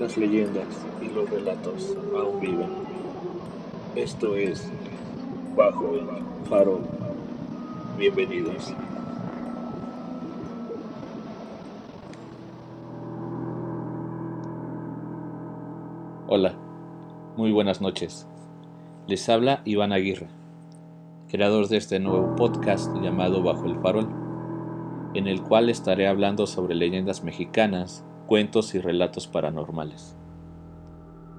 las leyendas y los relatos aún viven. Esto es Bajo el Farol. Bienvenidos. Hola, muy buenas noches. Les habla Iván Aguirre, creador de este nuevo podcast llamado Bajo el Farol, en el cual estaré hablando sobre leyendas mexicanas, cuentos y relatos paranormales.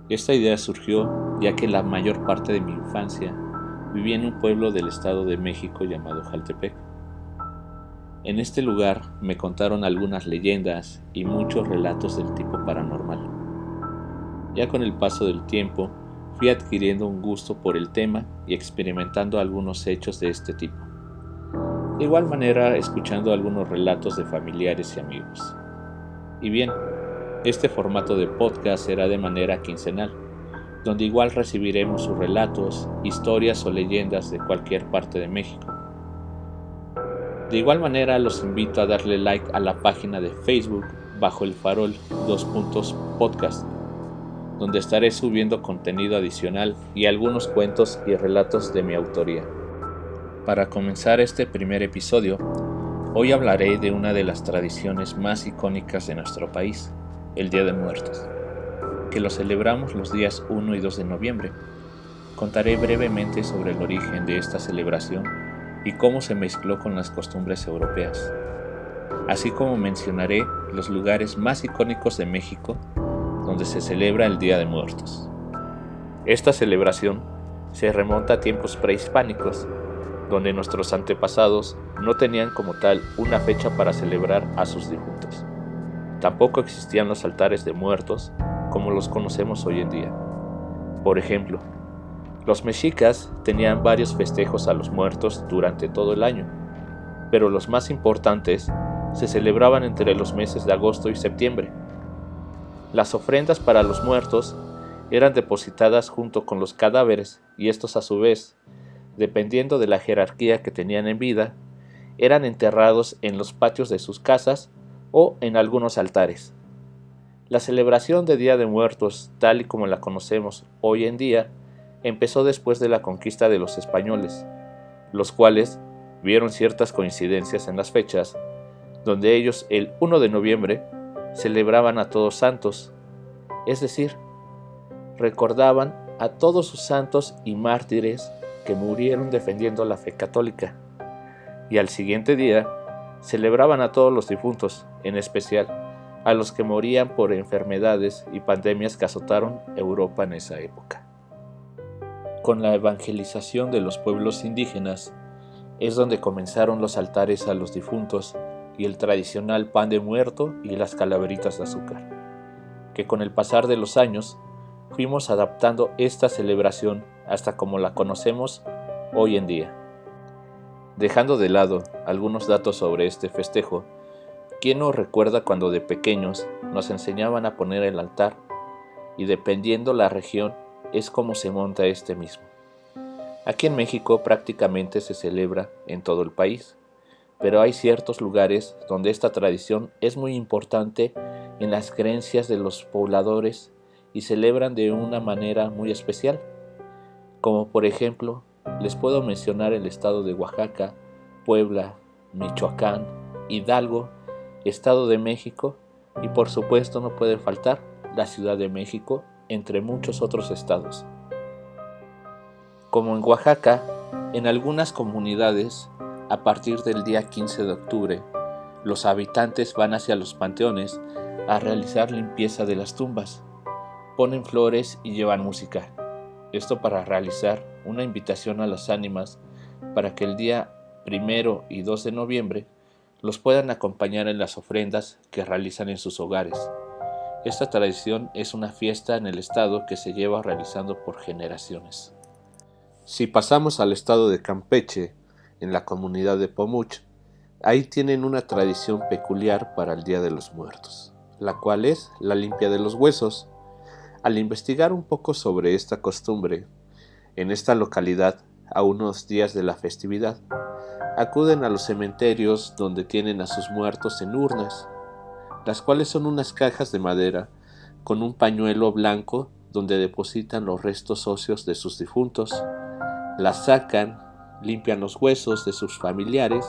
Esta idea surgió ya que la mayor parte de mi infancia viví en un pueblo del Estado de México llamado Jaltepec. En este lugar me contaron algunas leyendas y muchos relatos del tipo paranormal. Ya con el paso del tiempo fui adquiriendo un gusto por el tema y experimentando algunos hechos de este tipo. De igual manera escuchando algunos relatos de familiares y amigos. Y bien, este formato de podcast será de manera quincenal, donde igual recibiremos sus relatos, historias o leyendas de cualquier parte de México. De igual manera los invito a darle like a la página de Facebook bajo el farol 2 podcast, donde estaré subiendo contenido adicional y algunos cuentos y relatos de mi autoría. Para comenzar este primer episodio, Hoy hablaré de una de las tradiciones más icónicas de nuestro país, el Día de Muertos, que lo celebramos los días 1 y 2 de noviembre. Contaré brevemente sobre el origen de esta celebración y cómo se mezcló con las costumbres europeas, así como mencionaré los lugares más icónicos de México donde se celebra el Día de Muertos. Esta celebración se remonta a tiempos prehispánicos donde nuestros antepasados no tenían como tal una fecha para celebrar a sus difuntos. Tampoco existían los altares de muertos como los conocemos hoy en día. Por ejemplo, los mexicas tenían varios festejos a los muertos durante todo el año, pero los más importantes se celebraban entre los meses de agosto y septiembre. Las ofrendas para los muertos eran depositadas junto con los cadáveres y estos a su vez dependiendo de la jerarquía que tenían en vida, eran enterrados en los patios de sus casas o en algunos altares. La celebración de Día de Muertos, tal y como la conocemos hoy en día, empezó después de la conquista de los españoles, los cuales vieron ciertas coincidencias en las fechas, donde ellos el 1 de noviembre celebraban a todos santos, es decir, recordaban a todos sus santos y mártires que murieron defendiendo la fe católica, y al siguiente día celebraban a todos los difuntos, en especial a los que morían por enfermedades y pandemias que azotaron Europa en esa época. Con la evangelización de los pueblos indígenas es donde comenzaron los altares a los difuntos y el tradicional pan de muerto y las calaveritas de azúcar, que con el pasar de los años fuimos adaptando esta celebración hasta como la conocemos hoy en día. Dejando de lado algunos datos sobre este festejo, ¿quién nos recuerda cuando de pequeños nos enseñaban a poner el altar y dependiendo la región es como se monta este mismo? Aquí en México prácticamente se celebra en todo el país, pero hay ciertos lugares donde esta tradición es muy importante en las creencias de los pobladores y celebran de una manera muy especial, como por ejemplo les puedo mencionar el estado de Oaxaca, Puebla, Michoacán, Hidalgo, Estado de México y por supuesto no puede faltar la Ciudad de México, entre muchos otros estados. Como en Oaxaca, en algunas comunidades, a partir del día 15 de octubre, los habitantes van hacia los panteones a realizar limpieza de las tumbas ponen flores y llevan música. Esto para realizar una invitación a las ánimas para que el día primero y 2 de noviembre los puedan acompañar en las ofrendas que realizan en sus hogares. Esta tradición es una fiesta en el estado que se lleva realizando por generaciones. Si pasamos al estado de Campeche, en la comunidad de Pomuch, ahí tienen una tradición peculiar para el Día de los Muertos, la cual es la limpia de los huesos, al investigar un poco sobre esta costumbre, en esta localidad, a unos días de la festividad, acuden a los cementerios donde tienen a sus muertos en urnas, las cuales son unas cajas de madera con un pañuelo blanco donde depositan los restos óseos de sus difuntos, las sacan, limpian los huesos de sus familiares,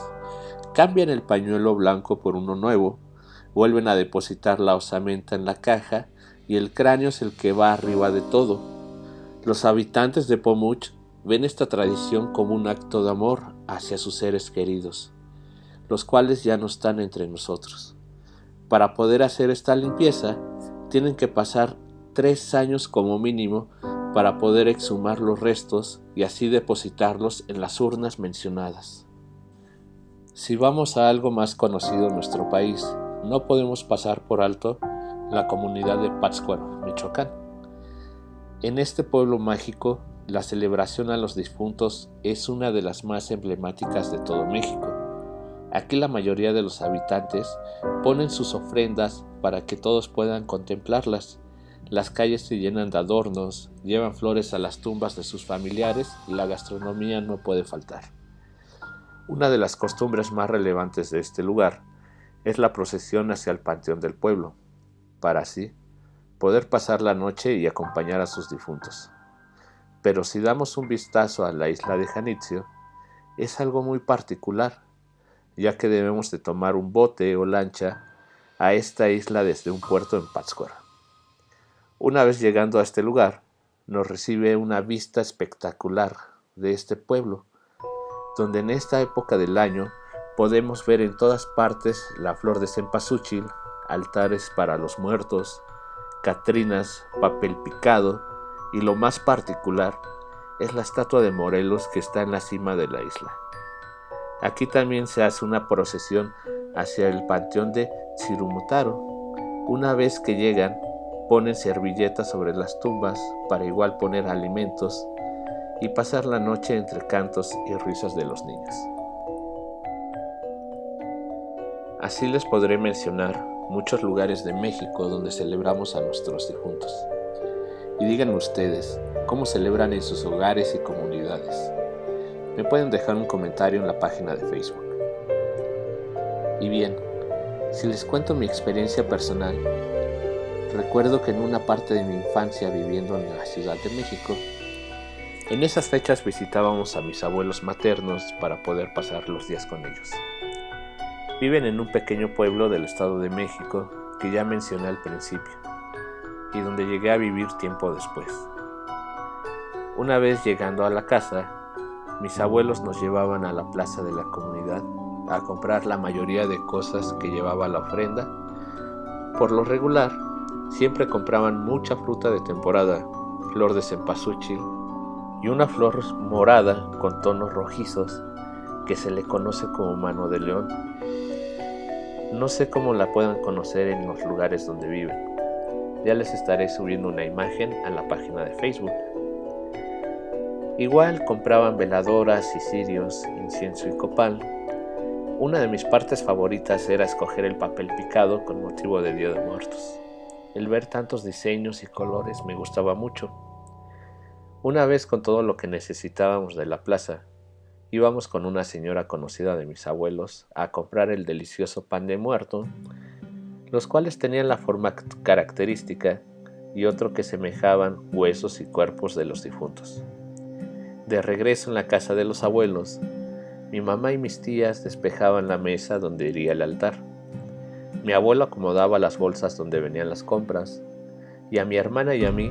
cambian el pañuelo blanco por uno nuevo, vuelven a depositar la osamenta en la caja y el cráneo es el que va arriba de todo. Los habitantes de Pomuch ven esta tradición como un acto de amor hacia sus seres queridos, los cuales ya no están entre nosotros. Para poder hacer esta limpieza, tienen que pasar tres años como mínimo para poder exhumar los restos y así depositarlos en las urnas mencionadas. Si vamos a algo más conocido en nuestro país, no podemos pasar por alto la comunidad de Pátzcuaro, Michoacán. En este pueblo mágico, la celebración a los difuntos es una de las más emblemáticas de todo México. Aquí la mayoría de los habitantes ponen sus ofrendas para que todos puedan contemplarlas las calles se llenan de adornos, llevan flores a las tumbas de sus familiares y la gastronomía no puede faltar. Una de las costumbres más relevantes de este lugar es la procesión hacia el panteón del pueblo, para así poder pasar la noche y acompañar a sus difuntos. Pero si damos un vistazo a la isla de Janitzio, es algo muy particular, ya que debemos de tomar un bote o lancha a esta isla desde un puerto en Pátzcuaro. Una vez llegando a este lugar, nos recibe una vista espectacular de este pueblo, donde en esta época del año podemos ver en todas partes la flor de cempasúchil, altares para los muertos, catrinas, papel picado y lo más particular es la estatua de Morelos que está en la cima de la isla. Aquí también se hace una procesión hacia el panteón de Chirumutaro. Una vez que llegan, ponen servilletas sobre las tumbas para igual poner alimentos y pasar la noche entre cantos y risas de los niños. Así les podré mencionar muchos lugares de México donde celebramos a nuestros difuntos. Y díganme ustedes, ¿cómo celebran en sus hogares y comunidades? Me pueden dejar un comentario en la página de Facebook. Y bien, si les cuento mi experiencia personal, Recuerdo que en una parte de mi infancia viviendo en la Ciudad de México, en esas fechas visitábamos a mis abuelos maternos para poder pasar los días con ellos. Viven en un pequeño pueblo del Estado de México que ya mencioné al principio y donde llegué a vivir tiempo después. Una vez llegando a la casa, mis abuelos nos llevaban a la plaza de la comunidad a comprar la mayoría de cosas que llevaba la ofrenda. Por lo regular, Siempre compraban mucha fruta de temporada, flor de cempasúchil y una flor morada con tonos rojizos que se le conoce como mano de león. No sé cómo la puedan conocer en los lugares donde viven. Ya les estaré subiendo una imagen a la página de Facebook. Igual compraban veladoras y cirios, incienso y copal. Una de mis partes favoritas era escoger el papel picado con motivo de Día de Muertos. El ver tantos diseños y colores me gustaba mucho. Una vez con todo lo que necesitábamos de la plaza, íbamos con una señora conocida de mis abuelos a comprar el delicioso pan de muerto, los cuales tenían la forma característica y otro que semejaban huesos y cuerpos de los difuntos. De regreso en la casa de los abuelos, mi mamá y mis tías despejaban la mesa donde iría el altar mi abuelo acomodaba las bolsas donde venían las compras, y a mi hermana y a mí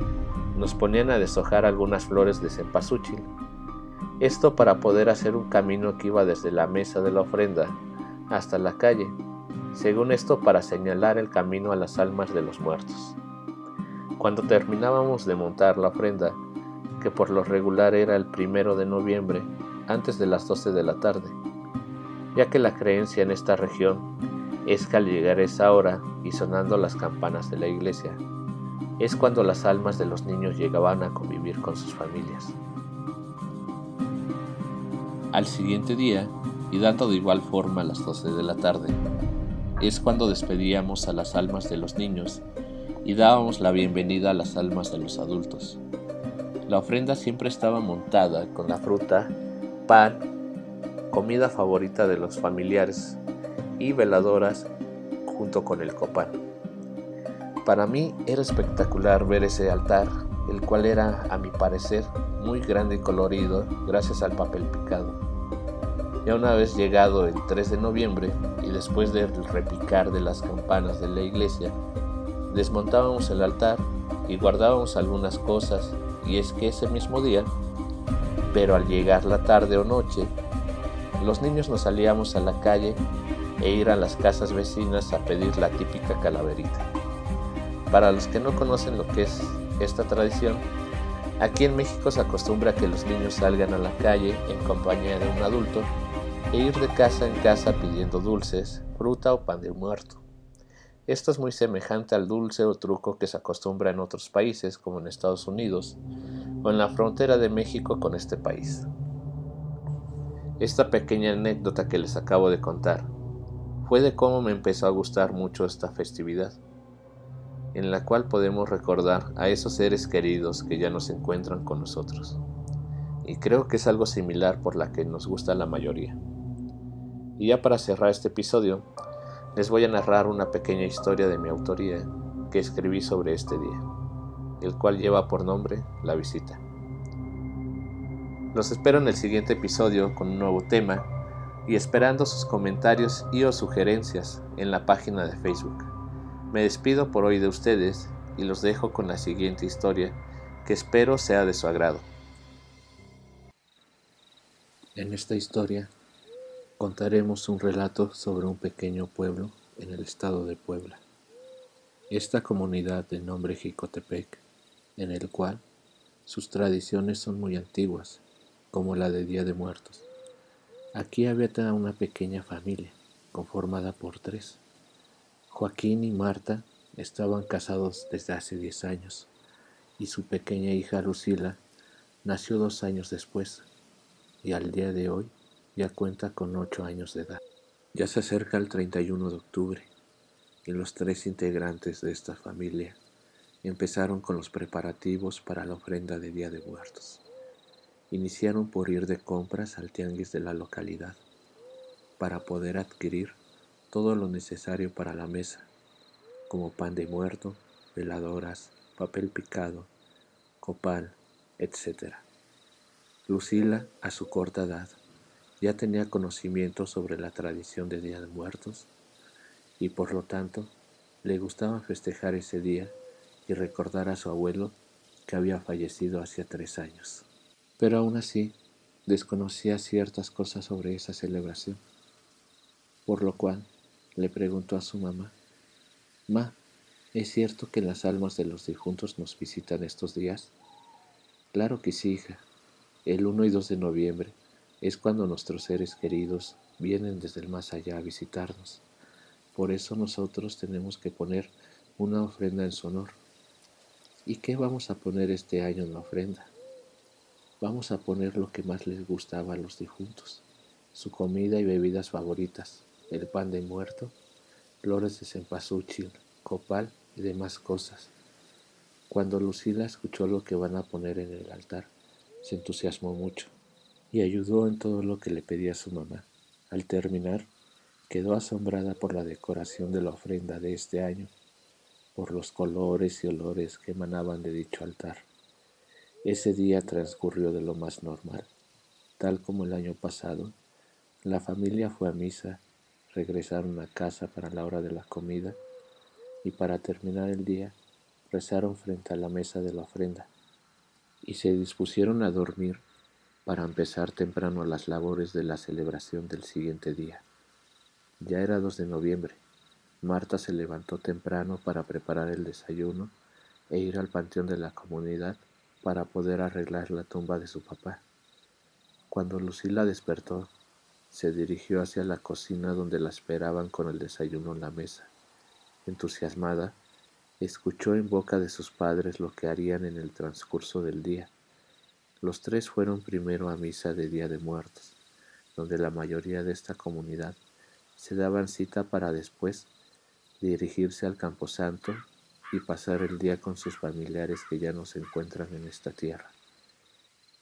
nos ponían a deshojar algunas flores de cempasúchil. Esto para poder hacer un camino que iba desde la mesa de la ofrenda hasta la calle, según esto para señalar el camino a las almas de los muertos. Cuando terminábamos de montar la ofrenda, que por lo regular era el primero de noviembre, antes de las 12 de la tarde, ya que la creencia en esta región es que al llegar esa hora y sonando las campanas de la iglesia, es cuando las almas de los niños llegaban a convivir con sus familias. Al siguiente día, y dando de igual forma a las 12 de la tarde, es cuando despedíamos a las almas de los niños y dábamos la bienvenida a las almas de los adultos. La ofrenda siempre estaba montada con la fruta, pan, comida favorita de los familiares y veladoras junto con el copán. Para mí era espectacular ver ese altar, el cual era, a mi parecer, muy grande y colorido gracias al papel picado. Ya una vez llegado el 3 de noviembre y después del repicar de las campanas de la iglesia, desmontábamos el altar y guardábamos algunas cosas y es que ese mismo día, pero al llegar la tarde o noche, los niños nos salíamos a la calle e ir a las casas vecinas a pedir la típica calaverita. Para los que no conocen lo que es esta tradición, aquí en México se acostumbra que los niños salgan a la calle en compañía de un adulto e ir de casa en casa pidiendo dulces, fruta o pan de muerto. Esto es muy semejante al dulce o truco que se acostumbra en otros países como en Estados Unidos o en la frontera de México con este país. Esta pequeña anécdota que les acabo de contar fue de cómo me empezó a gustar mucho esta festividad en la cual podemos recordar a esos seres queridos que ya no se encuentran con nosotros. Y creo que es algo similar por la que nos gusta la mayoría. Y ya para cerrar este episodio, les voy a narrar una pequeña historia de mi autoría que escribí sobre este día, el cual lleva por nombre La visita. Los espero en el siguiente episodio con un nuevo tema y esperando sus comentarios y o sugerencias en la página de Facebook. Me despido por hoy de ustedes y los dejo con la siguiente historia que espero sea de su agrado. En esta historia contaremos un relato sobre un pequeño pueblo en el estado de Puebla. Esta comunidad de nombre Jicotepec, en el cual sus tradiciones son muy antiguas, como la de Día de Muertos. Aquí habita una pequeña familia, conformada por tres Joaquín y Marta estaban casados desde hace diez años y su pequeña hija Lucila nació dos años después y al día de hoy ya cuenta con ocho años de edad. Ya se acerca el 31 de octubre y los tres integrantes de esta familia empezaron con los preparativos para la ofrenda de Día de Muertos. Iniciaron por ir de compras al tianguis de la localidad para poder adquirir todo lo necesario para la mesa, como pan de muerto, veladoras, papel picado, copal, etc. Lucila, a su corta edad, ya tenía conocimiento sobre la tradición de Día de Muertos y por lo tanto le gustaba festejar ese día y recordar a su abuelo que había fallecido hacía tres años. Pero aún así desconocía ciertas cosas sobre esa celebración, por lo cual le preguntó a su mamá. Ma, ¿es cierto que las almas de los difuntos nos visitan estos días? Claro que sí, hija. El 1 y 2 de noviembre es cuando nuestros seres queridos vienen desde el más allá a visitarnos. Por eso nosotros tenemos que poner una ofrenda en su honor. ¿Y qué vamos a poner este año en la ofrenda? Vamos a poner lo que más les gustaba a los difuntos, su comida y bebidas favoritas, el pan de muerto, flores de cempasúchil, copal y demás cosas. Cuando Lucila escuchó lo que van a poner en el altar, se entusiasmó mucho y ayudó en todo lo que le pedía su mamá. Al terminar, quedó asombrada por la decoración de la ofrenda de este año, por los colores y olores que emanaban de dicho altar. Ese día transcurrió de lo más normal. Tal como el año pasado, la familia fue a misa regresaron a casa para la hora de la comida y para terminar el día rezaron frente a la mesa de la ofrenda y se dispusieron a dormir para empezar temprano las labores de la celebración del siguiente día. Ya era 2 de noviembre. Marta se levantó temprano para preparar el desayuno e ir al panteón de la comunidad para poder arreglar la tumba de su papá. Cuando Lucila despertó, se dirigió hacia la cocina donde la esperaban con el desayuno en la mesa. Entusiasmada, escuchó en boca de sus padres lo que harían en el transcurso del día. Los tres fueron primero a misa de Día de Muertos, donde la mayoría de esta comunidad se daban cita para después dirigirse al camposanto y pasar el día con sus familiares que ya no se encuentran en esta tierra.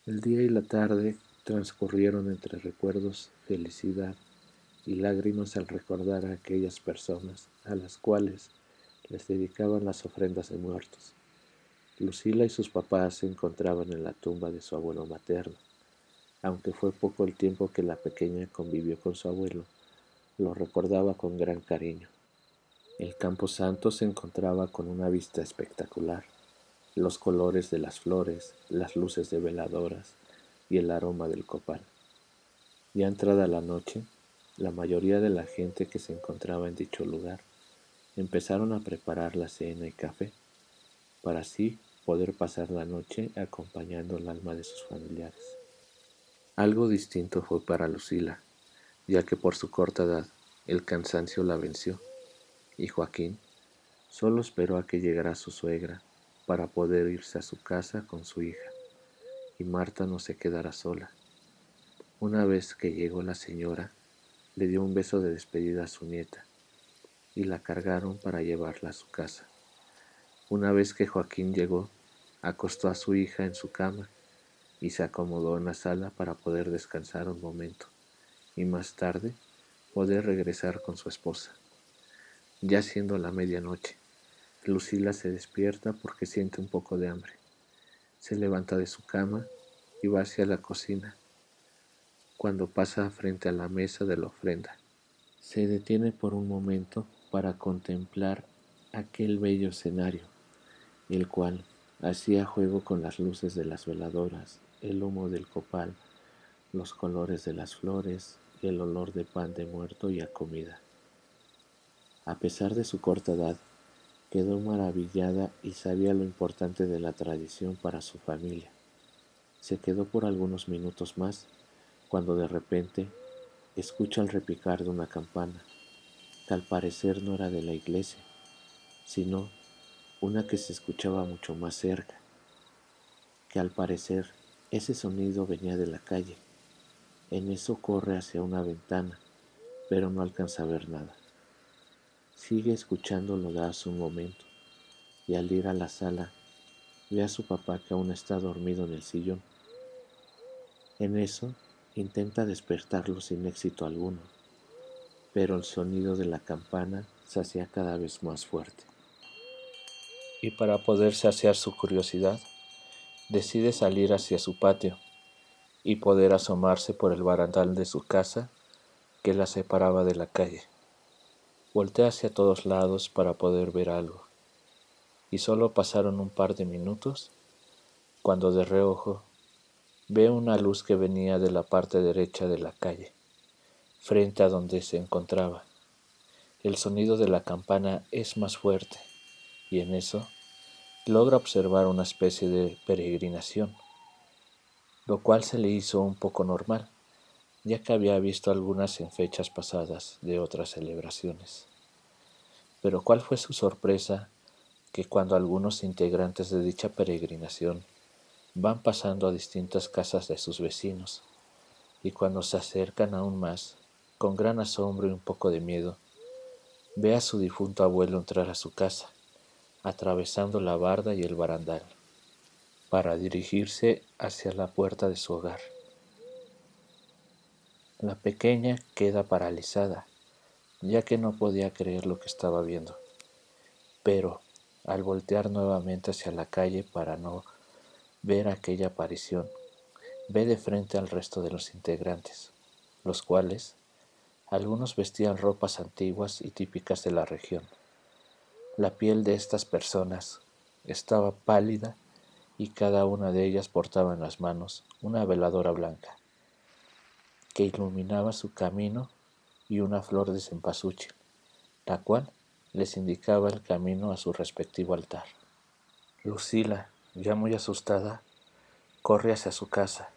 El día y la tarde transcurrieron entre recuerdos, felicidad y lágrimas al recordar a aquellas personas a las cuales les dedicaban las ofrendas de muertos. Lucila y sus papás se encontraban en la tumba de su abuelo materno. Aunque fue poco el tiempo que la pequeña convivió con su abuelo, lo recordaba con gran cariño. El campo santo se encontraba con una vista espectacular. Los colores de las flores, las luces de veladoras y el aroma del copal. Ya entrada la noche, la mayoría de la gente que se encontraba en dicho lugar empezaron a preparar la cena y café, para así poder pasar la noche acompañando el alma de sus familiares. Algo distinto fue para Lucila, ya que por su corta edad el cansancio la venció, y Joaquín solo esperó a que llegara su suegra para poder irse a su casa con su hija, y Marta no se quedara sola. Una vez que llegó la señora, le dio un beso de despedida a su nieta, y la cargaron para llevarla a su casa. Una vez que Joaquín llegó, acostó a su hija en su cama y se acomodó en la sala para poder descansar un momento y más tarde poder regresar con su esposa. Ya siendo la medianoche, Lucila se despierta porque siente un poco de hambre. Se levanta de su cama y va hacia la cocina. Cuando pasa frente a la mesa de la ofrenda, se detiene por un momento para contemplar aquel bello escenario, el cual hacía juego con las luces de las veladoras, el humo del copal, los colores de las flores y el olor de pan de muerto y a comida. A pesar de su corta edad, quedó maravillada y sabía lo importante de la tradición para su familia. Se quedó por algunos minutos más cuando de repente escucha el repicar de una campana al parecer no era de la iglesia, sino una que se escuchaba mucho más cerca, que al parecer ese sonido venía de la calle. En eso corre hacia una ventana, pero no alcanza a ver nada. Sigue escuchándolo de hace un momento, y al ir a la sala ve a su papá que aún está dormido en el sillón. En eso intenta despertarlo sin éxito alguno pero el sonido de la campana se hacía cada vez más fuerte. Y para poder saciar su curiosidad, decide salir hacia su patio y poder asomarse por el barandal de su casa que la separaba de la calle. Voltea hacia todos lados para poder ver algo, y solo pasaron un par de minutos cuando de reojo ve una luz que venía de la parte derecha de la calle frente a donde se encontraba. El sonido de la campana es más fuerte y en eso logra observar una especie de peregrinación, lo cual se le hizo un poco normal, ya que había visto algunas en fechas pasadas de otras celebraciones. Pero cuál fue su sorpresa que cuando algunos integrantes de dicha peregrinación van pasando a distintas casas de sus vecinos, y cuando se acercan aún más, con gran asombro y un poco de miedo, ve a su difunto abuelo entrar a su casa, atravesando la barda y el barandal, para dirigirse hacia la puerta de su hogar. La pequeña queda paralizada, ya que no podía creer lo que estaba viendo. Pero, al voltear nuevamente hacia la calle para no ver aquella aparición, ve de frente al resto de los integrantes, los cuales algunos vestían ropas antiguas y típicas de la región. La piel de estas personas estaba pálida y cada una de ellas portaba en las manos una veladora blanca que iluminaba su camino y una flor de cempasúchil, la cual les indicaba el camino a su respectivo altar. Lucila, ya muy asustada, corre hacia su casa,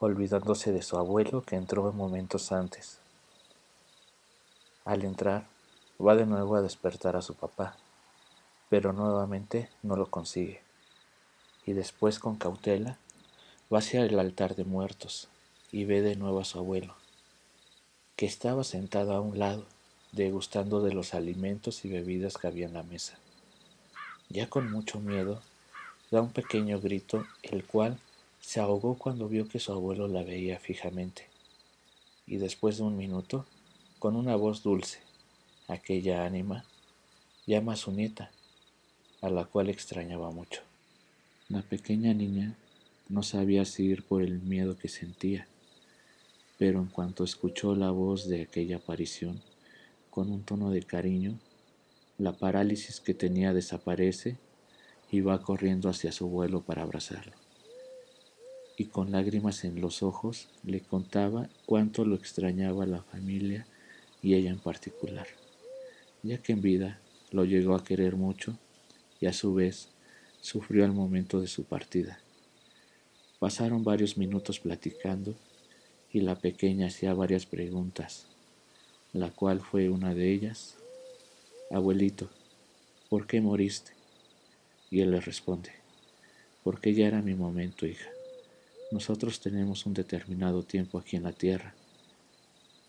olvidándose de su abuelo que entró momentos antes. Al entrar, va de nuevo a despertar a su papá, pero nuevamente no lo consigue. Y después con cautela va hacia el altar de muertos y ve de nuevo a su abuelo, que estaba sentado a un lado, degustando de los alimentos y bebidas que había en la mesa. Ya con mucho miedo, da un pequeño grito, el cual se ahogó cuando vio que su abuelo la veía fijamente. Y después de un minuto, con una voz dulce, aquella ánima llama a su nieta, a la cual extrañaba mucho. La pequeña niña no sabía si ir por el miedo que sentía, pero en cuanto escuchó la voz de aquella aparición, con un tono de cariño, la parálisis que tenía desaparece y va corriendo hacia su abuelo para abrazarlo. Y con lágrimas en los ojos le contaba cuánto lo extrañaba la familia y ella en particular, ya que en vida lo llegó a querer mucho y a su vez sufrió al momento de su partida. Pasaron varios minutos platicando y la pequeña hacía varias preguntas, la cual fue una de ellas, Abuelito, ¿por qué moriste? Y él le responde, porque ya era mi momento, hija. Nosotros tenemos un determinado tiempo aquí en la tierra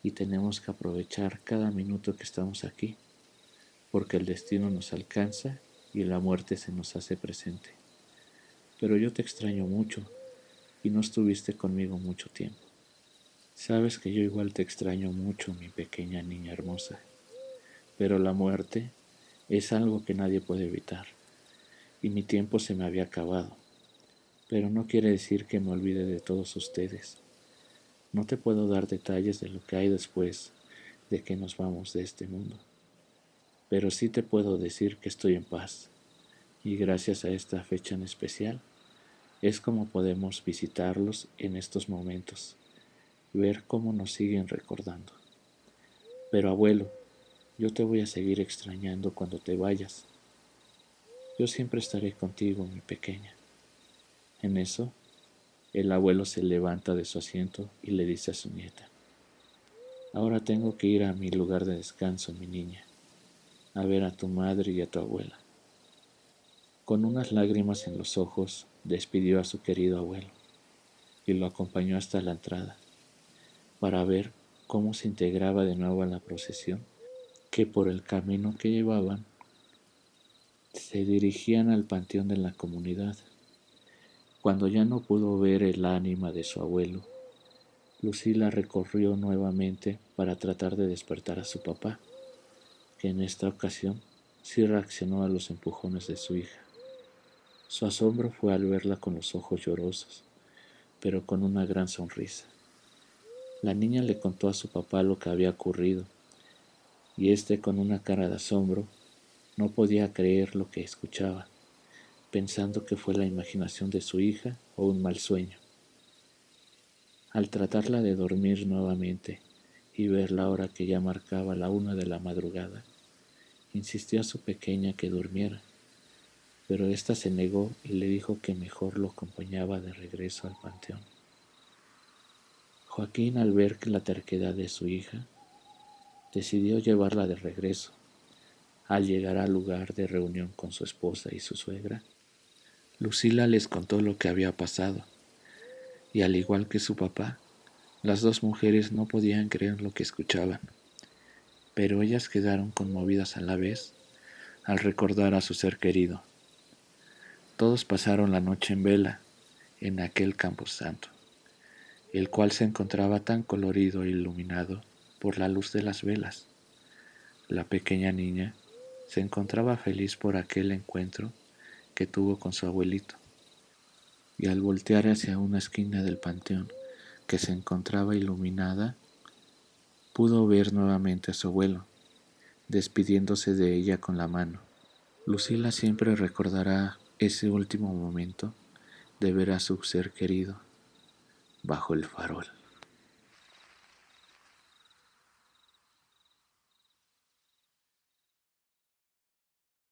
y tenemos que aprovechar cada minuto que estamos aquí, porque el destino nos alcanza y la muerte se nos hace presente. Pero yo te extraño mucho y no estuviste conmigo mucho tiempo. Sabes que yo igual te extraño mucho, mi pequeña niña hermosa, pero la muerte es algo que nadie puede evitar y mi tiempo se me había acabado. Pero no quiere decir que me olvide de todos ustedes. No te puedo dar detalles de lo que hay después de que nos vamos de este mundo, pero sí te puedo decir que estoy en paz y gracias a esta fecha en especial es como podemos visitarlos en estos momentos, ver cómo nos siguen recordando. Pero abuelo, yo te voy a seguir extrañando cuando te vayas. Yo siempre estaré contigo, mi pequeña. En eso, el abuelo se levanta de su asiento y le dice a su nieta, Ahora tengo que ir a mi lugar de descanso, mi niña, a ver a tu madre y a tu abuela. Con unas lágrimas en los ojos, despidió a su querido abuelo y lo acompañó hasta la entrada para ver cómo se integraba de nuevo a la procesión que por el camino que llevaban se dirigían al panteón de la comunidad. Cuando ya no pudo ver el ánima de su abuelo, Lucila recorrió nuevamente para tratar de despertar a su papá, que en esta ocasión sí reaccionó a los empujones de su hija. Su asombro fue al verla con los ojos llorosos, pero con una gran sonrisa. La niña le contó a su papá lo que había ocurrido, y éste con una cara de asombro no podía creer lo que escuchaba, pensando que fue la imaginación de su hija o un mal sueño. Al tratarla de dormir nuevamente y ver la hora que ya marcaba la una de la madrugada, insistió a su pequeña que durmiera pero ésta se negó y le dijo que mejor lo acompañaba de regreso al panteón. Joaquín, al ver la terquedad de su hija, decidió llevarla de regreso. Al llegar al lugar de reunión con su esposa y su suegra, Lucila les contó lo que había pasado, y al igual que su papá, las dos mujeres no podían creer lo que escuchaban, pero ellas quedaron conmovidas a la vez al recordar a su ser querido. Todos pasaron la noche en vela en aquel campo santo, el cual se encontraba tan colorido e iluminado por la luz de las velas. La pequeña niña se encontraba feliz por aquel encuentro que tuvo con su abuelito, y al voltear hacia una esquina del panteón que se encontraba iluminada, pudo ver nuevamente a su abuelo, despidiéndose de ella con la mano. Lucila siempre recordará ese último momento de ver a su ser querido bajo el farol.